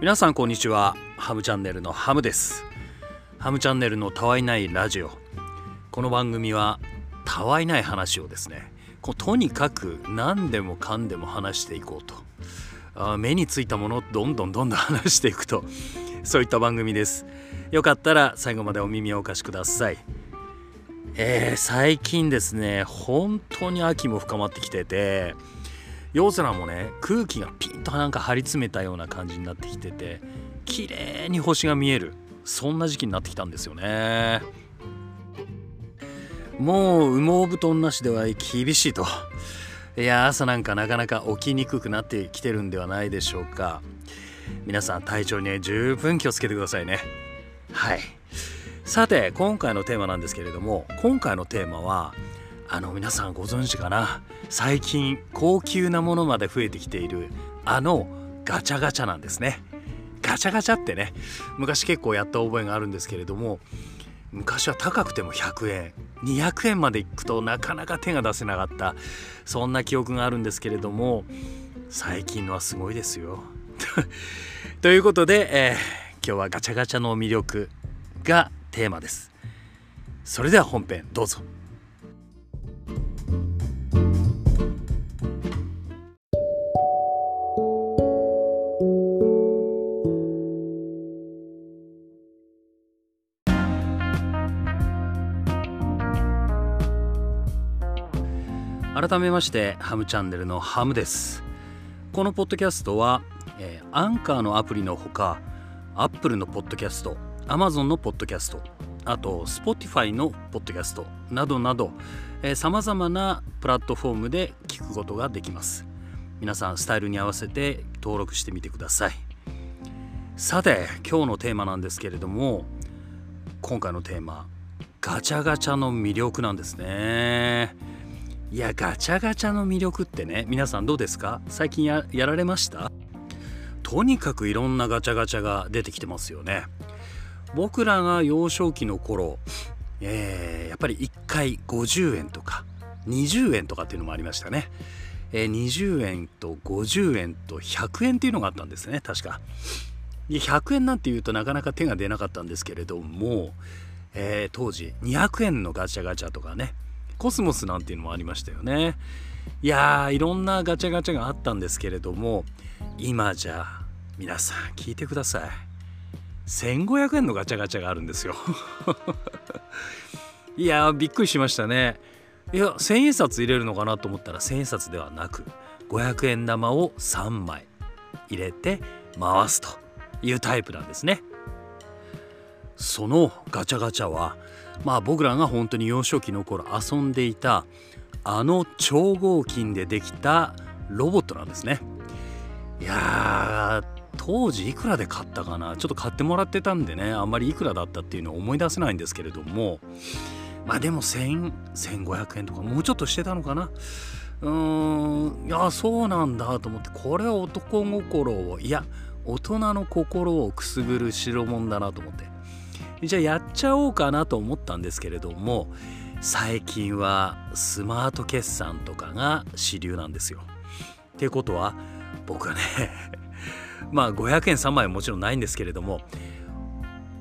皆さんこんにちは。ハムチャンネルのハムです。ハムチャンネルのたわいないラジオ。この番組はたわいない話をですねこうとにかく何でもかんでも話していこうと。あ目についたものをどんどんどんどん 話していくと。そういった番組です。よかったら最後までお耳をお貸しください。えー、最近ですね本当に秋も深まってきてて夜空もね空気がピンとなんか張り詰めたような感じになってきてて綺麗に星が見える。そんな時期になってきたんですよね。もう羽毛布団なしでは厳しいと。いや朝なんかなかなか起きにくくなってきてるんではないでしょうか。皆さん体調にね十分気をつけてくださいね。はい。さて今回のテーマなんですけれども今回のテーマはあの皆さんご存知かな？最近高級なものまで増えてきているあのガチャガチャなんですね。ガチャガチャってね昔結構やった覚えがあるんですけれども昔は高くても100円200円までいくとなかなか手が出せなかったそんな記憶があるんですけれども最近のはすごいですよ。ということで、えー、今日はガチャガチャの魅力がテーマです。それでは本編どうぞ。改めましてハムチャンネルのハムです。このポッドキャストは、えー、アンカーのアプリのほかアップルのポッドキャストアマゾンのポッドキャストあと Spotify のポッドキャストなどなどさまざまなプラットフォームで聞くことができます。皆さんスタイルに合わせて登録してみてください。さて今日のテーマなんですけれども今回のテーマガチャガチャの魅力なんですね。いやガチャガチャの魅力ってね皆さんどうですか？最近やられました？とにかくいろんなガチャガチャが出てきてますよね。僕らが幼少期の頃、えー、やっぱり1回50円とか20円とかっていうのもありましたね、えー、20円と50円と100円っていうのがあったんですね確か。100円なんていうとなかなか手が出なかったんですけれども、えー、当時200円のガチャガチャとかねコスモスなんていうのもありましたよね。いやーいろんなガチャガチャがあったんですけれども今じゃ皆さん聞いてください。1500円のガチャガチャがあるんですよ。いやーびっくりしましたね。いや1000円札入れるのかなと思ったら1000円札ではなく500円玉を3枚入れて回すというタイプなんですね。そのガチャガチャはまあ僕らが本当に幼少期の頃遊んでいたあの超合金でできたロボットなんですね。いや当時いくらで買ったかな？ちょっと買ってもらってたんでねあんまりいくらだったっていうのを思い出せないんですけれども。まあでも10001500円とかもうちょっとしてたのかな？うーんいやそうなんだと思ってこれは男心をいや大人の心をくすぐる代物だなと思って。じゃあやっちゃおうかなと思ったんですけれども最近はスマート決算とかが主流なんですよ。ってことは僕はね まあ500円3枚はもちろんないんですけれども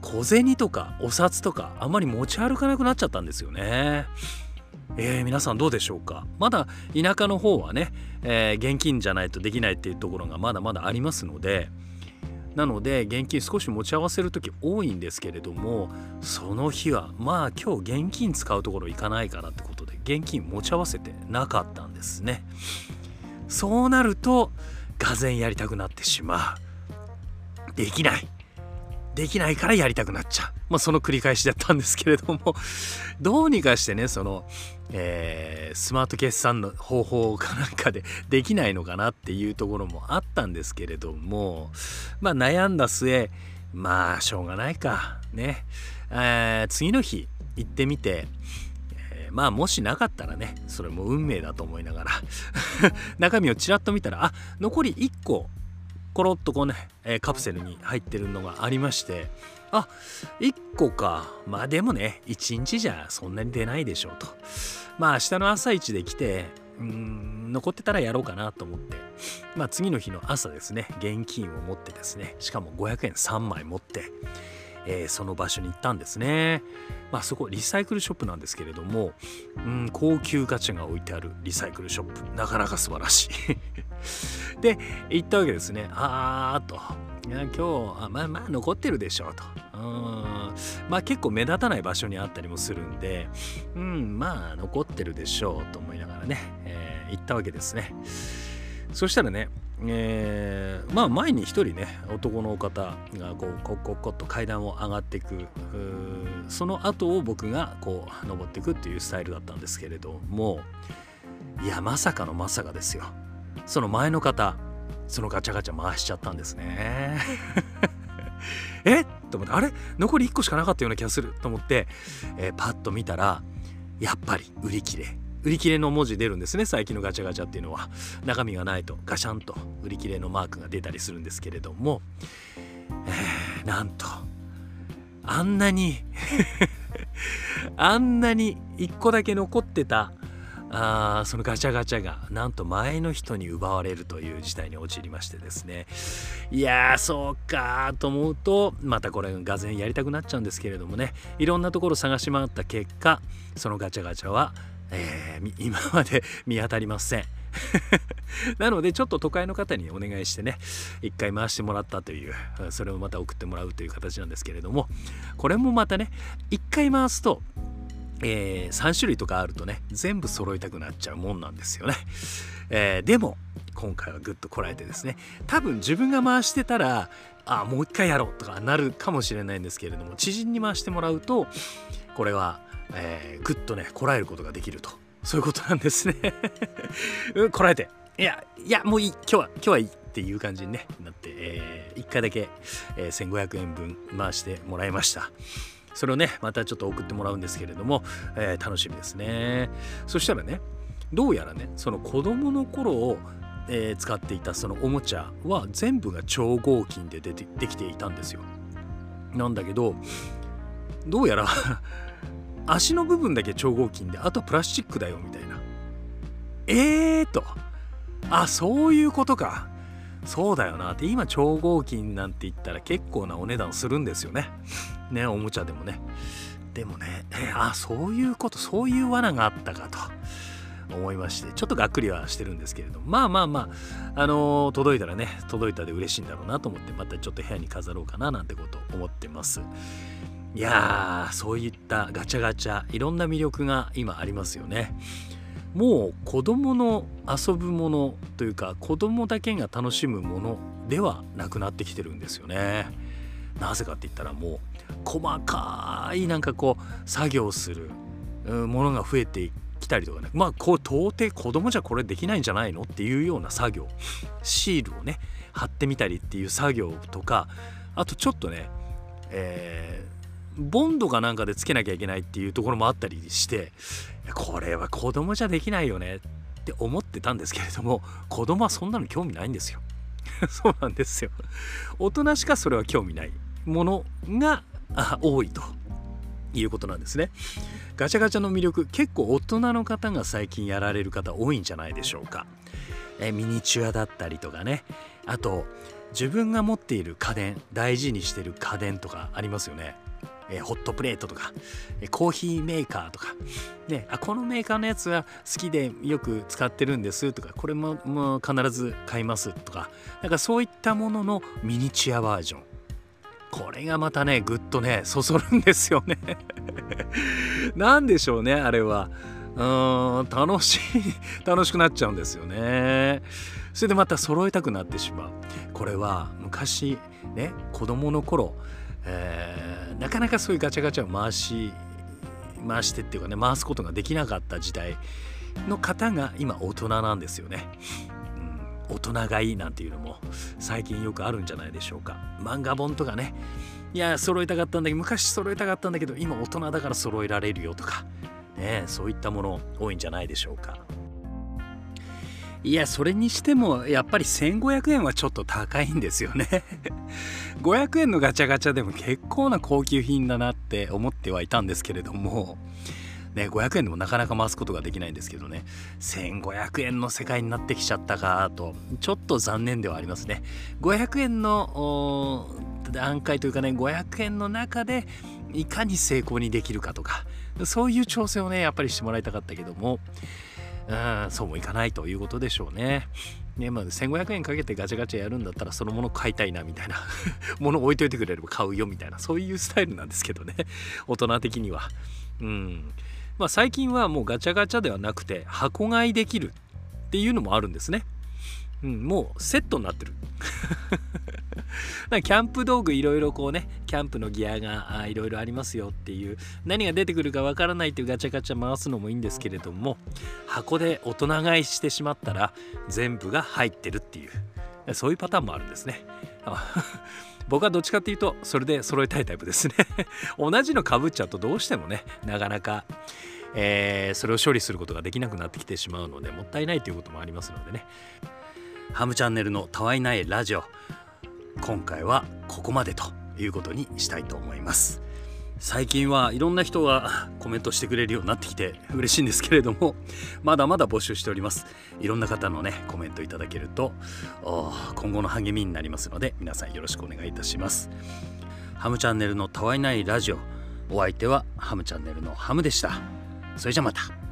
小銭とかお札とかあんまり持ち歩かなくなっちゃったんですよね。えー、皆さんどうでしょうか？まだ田舎の方はね、えー、現金じゃないとできないっていうところがまだまだありますのでなので現金少し持ち合わせる時多いんですけれどもその日はまあ今日現金使うところ行かないからってことで現金持ち合わせてなかったんですね。そうなるとがぜやりたくなってしまう。できない。できないからやりたくなっちゃう、まあ、その繰り返しだったんですけれども。どうにかしてねその、えー、スマート決算の方法かなんかでできないのかなっていうところもあったんですけれども。まあ悩んだ末まあしょうがないか。ね、えー、次の日行ってみてまあもしなかったらねそれも運命だと思いながら。中身をちらっと見たらあ残り1個コロッとこうね、え、カプセルに入ってるのがありましてあ1個か。まあでもね1日じゃそんなに出ないでしょうと。まあ明日の朝一で来てうん残ってたらやろうかなと思って。まあ、次の日の朝ですね。現金を持ってですね。しかも500円3枚持って、えー、その場所に行ったんですね。まあ、そこリサイクルショップなんですけれども、うん、高級ガチャが置いてあるリサイクルショップ。なかなか素晴らしい。で行ったわけですね。あーと。今日あまあまあ残ってるでしょうと。うん。まあ結構目立たない場所にあったりもするんでうんまあ残ってるでしょうと思いながらね、えー、行ったわけですね。そしたらねえー、まあ前に一人ね男の方がこうコッコッコッと階段を上がっていくその後を僕がこう登っていくっていうスタイルだったんですけれどもいやまさかのまさかですよ。その前の方そのガチャガチャ回しちゃったんですね。えと思ってあれ？残り1個しかなかったような気がすると思って、えー、パッと見たらやっぱり売り切れ。売り切れの文字出るんですね最近のガチャガチャっていうのは。中身がないとガシャンと売り切れのマークが出たりするんですけれども、えー、なんとあんなに あんなに1個だけ残ってたあそのガチャガチャがなんと前の人に奪われるという事態に陥りましてですね。いやーそうかと思うとまたこれがぜんやりたくなっちゃうんですけれどもね。いろんなところ探し回った結果そのガチャガチャは、えー、今まで見当たりません。なのでちょっと都会の方にお願いしてね一回回してもらったというそれをまた送ってもらうという形なんですけれどもこれもまたね一回回すとえー、3種類とかあるとね全部揃いたくなっちゃうもんなんですよね、えー、でも今回はぐっとこらえてですね多分自分が回してたらあもう一回やろうとかなるかもしれないんですけれども知人に回してもらうとこれは、えー、ぐっとねこらえることができると。そういうことなんですね、こらえて。いやいやもういい。今日は今日はいいっていう感じに、なって、えー、1回だけ、えー、1500円分回してもらいました。それをねまたちょっと送ってもらうんですけれども、えー、楽しみですね。そしたらねどうやらねその子供の頃をえー、使っていたそのおもちゃは全部が超合金ででできていたんですよ。なんだけどどうやら 足の部分だけ超合金であとプラスチックだよみたいな。えーとあそういうことか。そうだよなって今超合金なんて言ったら結構なお値段するんですよね。ねおもちゃでもね。でもね、えー、あそういうことそういう罠があったかと。思いましてちょっとがっくりはしてるんですけれどもまあまあまああのー、届いたらね届いたで嬉しいんだろうなと思ってまたちょっと部屋に飾ろうかななんてこと思ってますいやーそういったガチャガチャいろんな魅力が今ありますよね。もう子供の遊ぶものというか子供だけが楽しむものではなくなってきてるんですよね。なぜかって言ったらもう細かいなんかこう作業するものが増えてきたりとかね。まあこう到底子供じゃこれできないんじゃないのっていうような作業。シールをね貼ってみたりっていう作業とかあとちょっとね、えー、ボンドかなんかでつけなきゃいけないっていうところもあったりしてこれは子供じゃできないよねって思ってたんですけれども子供はそんなの興味ないんですよ。そうなんですよ。大人しかそれは興味ないものが多いということなんですね。ガチャガチャの魅力結構大人の方が最近やられる方多いんじゃないでしょうか。えミニチュアだったりとかね。あと自分が持っている家電大事にしてる家電とかありますよね。えー、ホットプレートとか、え、コーヒーメーカーとか、ね、あこのメーカーのやつは好きでよく使ってるんですとかこれももう必ず買いますとか。なんかそういったもののミニチュアバージョン。これがまたねぐっとねそそるんですよね。何でしょうねあれは。うーん楽しい楽しくなっちゃうんですよね。それでまた揃えたくなってしまう。これは昔ね子供の頃えー、なかなかそういうガチャガチャを回し回してっていうかね回すことができなかった時代の方が今大人なんですよね。うん、大人がいいなんていうのも最近よくあるんじゃないでしょうか。漫画本とかねいや揃えたかったんだけど昔揃えたかったんだけど今大人だから揃えられるよとかねそういったもの多いんじゃないでしょうか。いやそれにしてもやっぱり1500円はちょっと高いんですよね。500円のガチャガチャでも結構な高級品だなって思ってはいたんですけれども。ね500円でもなかなか回すことができないんですけどね。1500円の世界になってきちゃったかと。ちょっと残念ではありますね。500円の段階というかね500円の中でいかに成功にできるかとか。そういう調整をねやっぱりしてもらいたかったけども。うんそうもいかないということでしょうね。ねまあ、1500円かけてガチャガチャやるんだったらそのもの買いたいなみたいな もの置いといてくれれば買うよみたいなそういうスタイルなんですけどね 大人的には。うんまあ、最近はもうガチャガチャではなくて箱買いできるっていうのもあるんですね。うん、もうセットになってる。キャンプ道具いろいろこうねキャンプのギアがいろいろありますよっていう何が出てくるかわからないっていうガチャガチャ回すのもいいんですけれども箱で大人買いしてしまったら全部が入ってるっていうそういうパターンもあるんですね。僕はどっちかっていうとそれで揃えたいタイプですね。同じのかぶっちゃうとどうしてもねなかなかえー、それを処理することができなくなってきてしまうのでもったいないということもありますのでね。ハムチャンネルのたわいないラジオ。今回はここまでということにしたいと思います。最近はいろんな人がコメントしてくれるようになってきて嬉しいんですけれどもまだまだ募集しております。いろんな方のねコメントいただけると今後の励みになりますので皆さんよろしくお願いいたします。ハムチャンネルのたわいないラジオ。お相手はハムチャンネルのハムでした。それじゃまた。